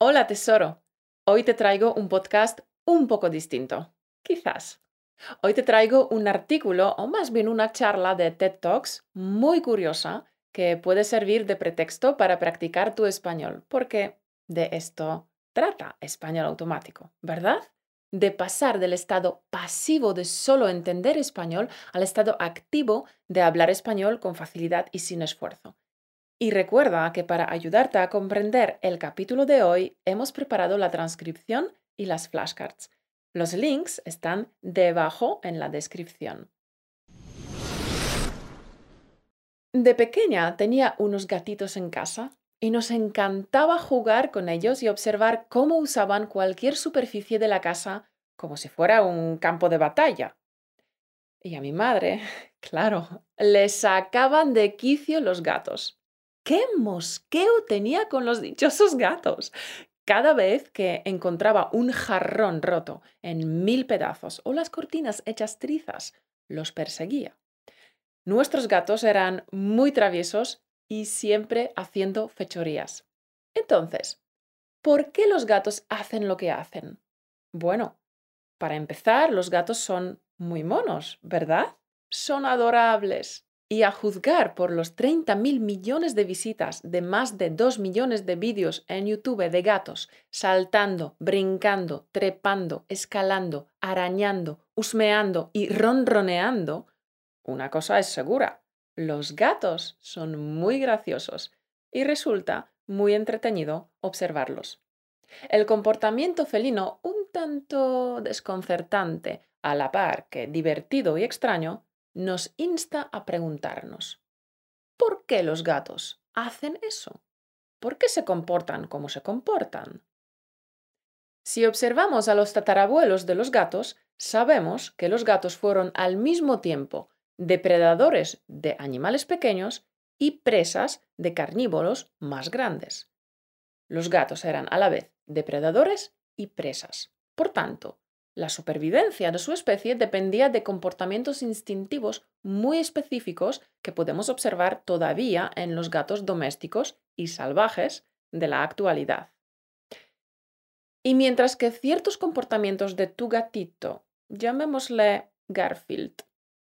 Hola tesoro, hoy te traigo un podcast un poco distinto, quizás. Hoy te traigo un artículo o más bien una charla de TED Talks muy curiosa que puede servir de pretexto para practicar tu español, porque de esto trata español automático, ¿verdad? De pasar del estado pasivo de solo entender español al estado activo de hablar español con facilidad y sin esfuerzo. Y recuerda que para ayudarte a comprender el capítulo de hoy hemos preparado la transcripción y las flashcards. Los links están debajo en la descripción. De pequeña tenía unos gatitos en casa y nos encantaba jugar con ellos y observar cómo usaban cualquier superficie de la casa como si fuera un campo de batalla. Y a mi madre, claro, le sacaban de quicio los gatos. ¡Qué mosqueo tenía con los dichosos gatos! Cada vez que encontraba un jarrón roto en mil pedazos o las cortinas hechas trizas, los perseguía. Nuestros gatos eran muy traviesos y siempre haciendo fechorías. Entonces, ¿por qué los gatos hacen lo que hacen? Bueno, para empezar, los gatos son muy monos, ¿verdad? Son adorables. Y a juzgar por los 30 mil millones de visitas de más de 2 millones de vídeos en YouTube de gatos saltando, brincando, trepando, escalando, arañando, husmeando y ronroneando, una cosa es segura, los gatos son muy graciosos y resulta muy entretenido observarlos. El comportamiento felino, un tanto desconcertante, a la par que divertido y extraño, nos insta a preguntarnos, ¿por qué los gatos hacen eso? ¿Por qué se comportan como se comportan? Si observamos a los tatarabuelos de los gatos, sabemos que los gatos fueron al mismo tiempo depredadores de animales pequeños y presas de carnívoros más grandes. Los gatos eran a la vez depredadores y presas. Por tanto, la supervivencia de su especie dependía de comportamientos instintivos muy específicos que podemos observar todavía en los gatos domésticos y salvajes de la actualidad. Y mientras que ciertos comportamientos de tu gatito, llamémosle Garfield,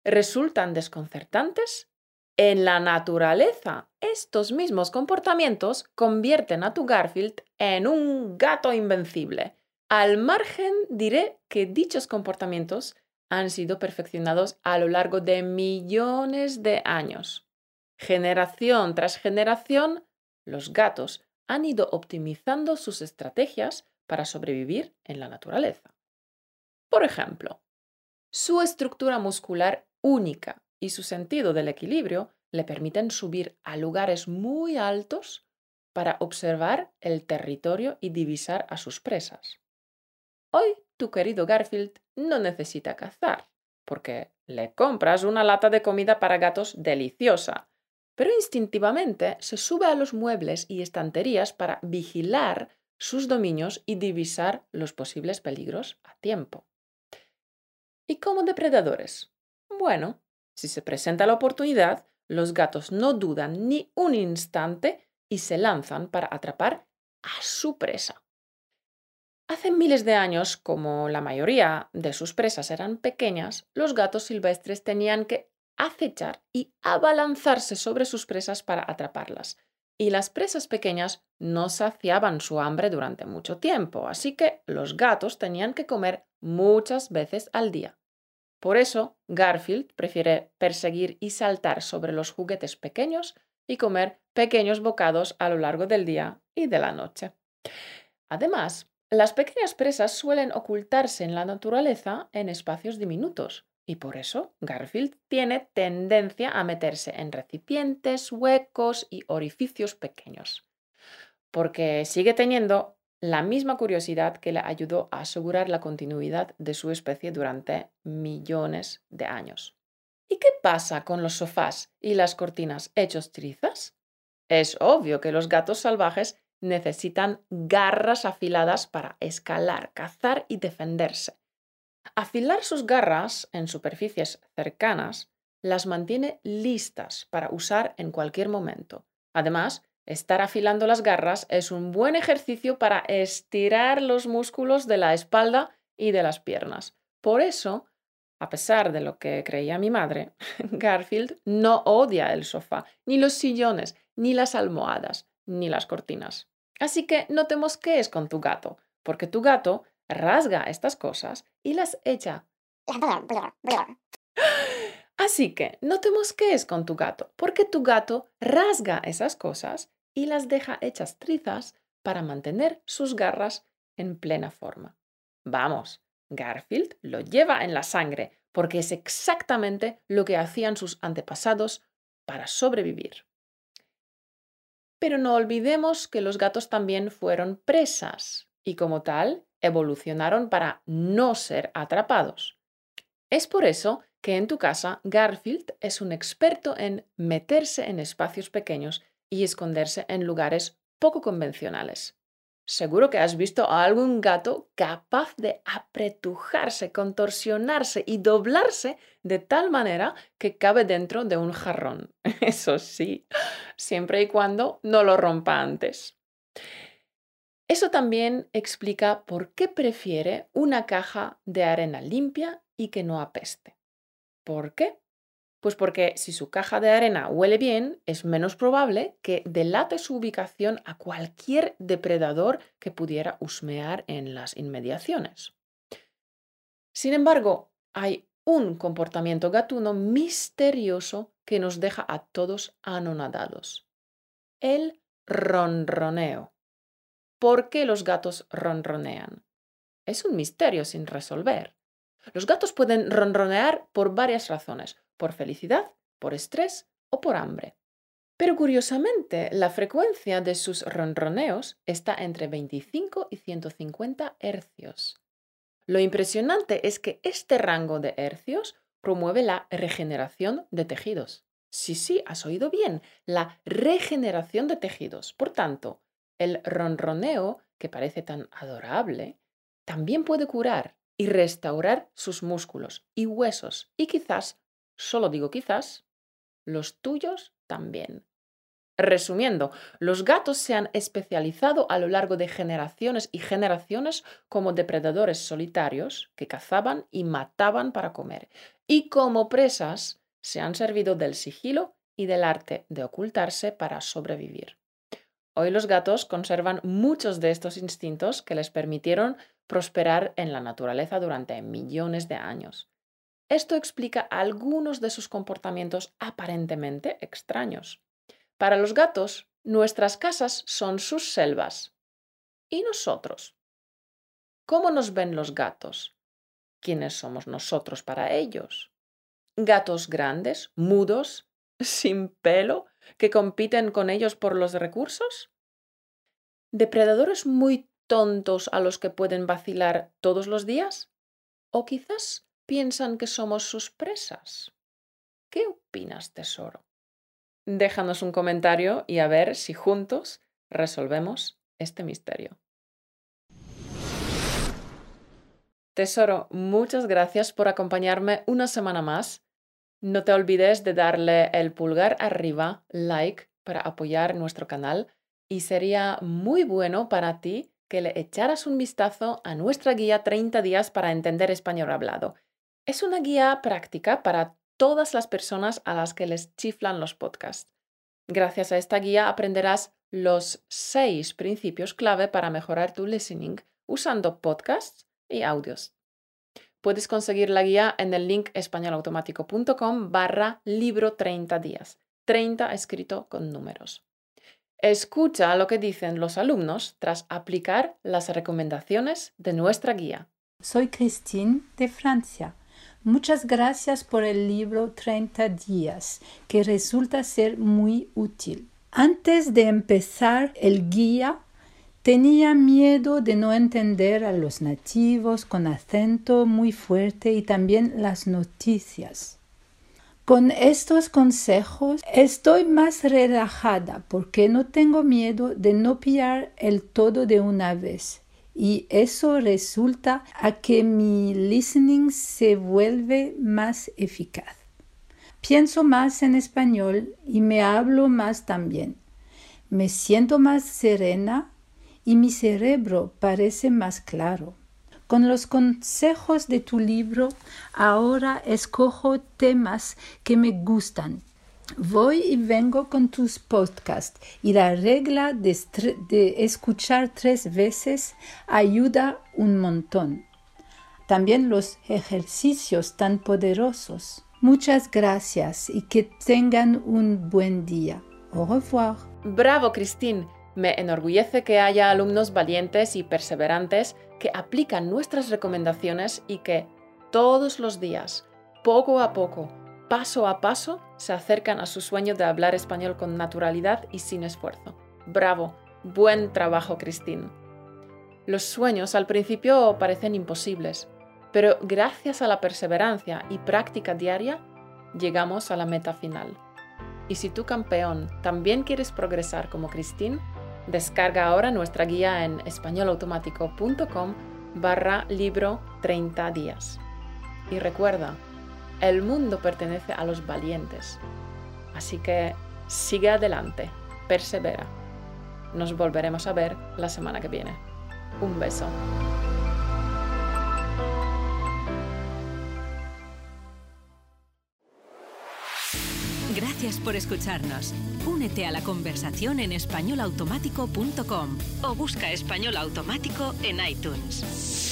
resultan desconcertantes, en la naturaleza estos mismos comportamientos convierten a tu Garfield en un gato invencible al margen, diré que dichos comportamientos han sido perfeccionados a lo largo de millones de años. Generación tras generación, los gatos han ido optimizando sus estrategias para sobrevivir en la naturaleza. Por ejemplo, su estructura muscular única y su sentido del equilibrio le permiten subir a lugares muy altos para observar el territorio y divisar a sus presas. Hoy tu querido Garfield no necesita cazar, porque le compras una lata de comida para gatos deliciosa, pero instintivamente se sube a los muebles y estanterías para vigilar sus dominios y divisar los posibles peligros a tiempo. ¿Y como depredadores? Bueno, si se presenta la oportunidad, los gatos no dudan ni un instante y se lanzan para atrapar a su presa. Hace miles de años, como la mayoría de sus presas eran pequeñas, los gatos silvestres tenían que acechar y abalanzarse sobre sus presas para atraparlas. Y las presas pequeñas no saciaban su hambre durante mucho tiempo, así que los gatos tenían que comer muchas veces al día. Por eso, Garfield prefiere perseguir y saltar sobre los juguetes pequeños y comer pequeños bocados a lo largo del día y de la noche. Además, las pequeñas presas suelen ocultarse en la naturaleza en espacios diminutos y por eso Garfield tiene tendencia a meterse en recipientes, huecos y orificios pequeños, porque sigue teniendo la misma curiosidad que le ayudó a asegurar la continuidad de su especie durante millones de años. ¿Y qué pasa con los sofás y las cortinas hechos trizas? Es obvio que los gatos salvajes necesitan garras afiladas para escalar, cazar y defenderse. Afilar sus garras en superficies cercanas las mantiene listas para usar en cualquier momento. Además, estar afilando las garras es un buen ejercicio para estirar los músculos de la espalda y de las piernas. Por eso, a pesar de lo que creía mi madre, Garfield no odia el sofá, ni los sillones, ni las almohadas, ni las cortinas. Así que no te mosquees con tu gato, porque tu gato rasga estas cosas y las echa. Así que no te mosquees con tu gato, porque tu gato rasga esas cosas y las deja hechas trizas para mantener sus garras en plena forma. Vamos, Garfield lo lleva en la sangre porque es exactamente lo que hacían sus antepasados para sobrevivir. Pero no olvidemos que los gatos también fueron presas y como tal evolucionaron para no ser atrapados. Es por eso que en tu casa Garfield es un experto en meterse en espacios pequeños y esconderse en lugares poco convencionales. Seguro que has visto a algún gato capaz de apretujarse, contorsionarse y doblarse de tal manera que cabe dentro de un jarrón. Eso sí, siempre y cuando no lo rompa antes. Eso también explica por qué prefiere una caja de arena limpia y que no apeste. ¿Por qué? Pues porque si su caja de arena huele bien, es menos probable que delate su ubicación a cualquier depredador que pudiera husmear en las inmediaciones. Sin embargo, hay un comportamiento gatuno misterioso que nos deja a todos anonadados. El ronroneo. ¿Por qué los gatos ronronean? Es un misterio sin resolver. Los gatos pueden ronronear por varias razones por felicidad, por estrés o por hambre. Pero curiosamente, la frecuencia de sus ronroneos está entre 25 y 150 hercios. Lo impresionante es que este rango de hercios promueve la regeneración de tejidos. Sí, sí, has oído bien, la regeneración de tejidos. Por tanto, el ronroneo, que parece tan adorable, también puede curar y restaurar sus músculos y huesos y quizás solo digo quizás, los tuyos también. Resumiendo, los gatos se han especializado a lo largo de generaciones y generaciones como depredadores solitarios que cazaban y mataban para comer, y como presas se han servido del sigilo y del arte de ocultarse para sobrevivir. Hoy los gatos conservan muchos de estos instintos que les permitieron prosperar en la naturaleza durante millones de años. Esto explica algunos de sus comportamientos aparentemente extraños. Para los gatos, nuestras casas son sus selvas. ¿Y nosotros? ¿Cómo nos ven los gatos? ¿Quiénes somos nosotros para ellos? ¿Gatos grandes, mudos, sin pelo, que compiten con ellos por los recursos? ¿Depredadores muy tontos a los que pueden vacilar todos los días? ¿O quizás piensan que somos sus presas. ¿Qué opinas, tesoro? Déjanos un comentario y a ver si juntos resolvemos este misterio. Tesoro, muchas gracias por acompañarme una semana más. No te olvides de darle el pulgar arriba, like, para apoyar nuestro canal y sería muy bueno para ti que le echaras un vistazo a nuestra guía 30 días para entender español hablado. Es una guía práctica para todas las personas a las que les chiflan los podcasts. Gracias a esta guía aprenderás los seis principios clave para mejorar tu listening usando podcasts y audios. Puedes conseguir la guía en el link españolautomático.com barra libro 30 días. 30 escrito con números. Escucha lo que dicen los alumnos tras aplicar las recomendaciones de nuestra guía. Soy Christine de Francia. Muchas gracias por el libro 30 días, que resulta ser muy útil. Antes de empezar el guía, tenía miedo de no entender a los nativos con acento muy fuerte y también las noticias. Con estos consejos estoy más relajada porque no tengo miedo de no pillar el todo de una vez y eso resulta a que mi listening se vuelve más eficaz. Pienso más en español y me hablo más también. Me siento más serena y mi cerebro parece más claro. Con los consejos de tu libro, ahora escojo temas que me gustan. Voy y vengo con tus podcasts y la regla de, escuchar tres veces ayuda un montón. También los ejercicios tan poderosos. Muchas gracias y que tengan un buen día. Au revoir. Bravo, Christine. Me enorgullece que haya alumnos valientes y perseverantes que aplican nuestras recomendaciones y que todos los días, poco a poco, paso a paso, se acercan a su sueño de hablar español con naturalidad y sin esfuerzo. Bravo, buen trabajo, Christine. Los sueños al principio parecen imposibles, pero gracias a la perseverancia y práctica diaria, llegamos a la meta final. Y si tú, campeón, también quieres progresar como Christine, descarga ahora nuestra guía en españolautomático.com barra libro 30 días. Y recuerda, el mundo pertenece a los valientes. Así que sigue adelante, persevera. Nos volveremos a ver la semana que viene. Un beso. Gracias por escucharnos. Únete a la conversación en españolautomático.com o busca español automático en iTunes.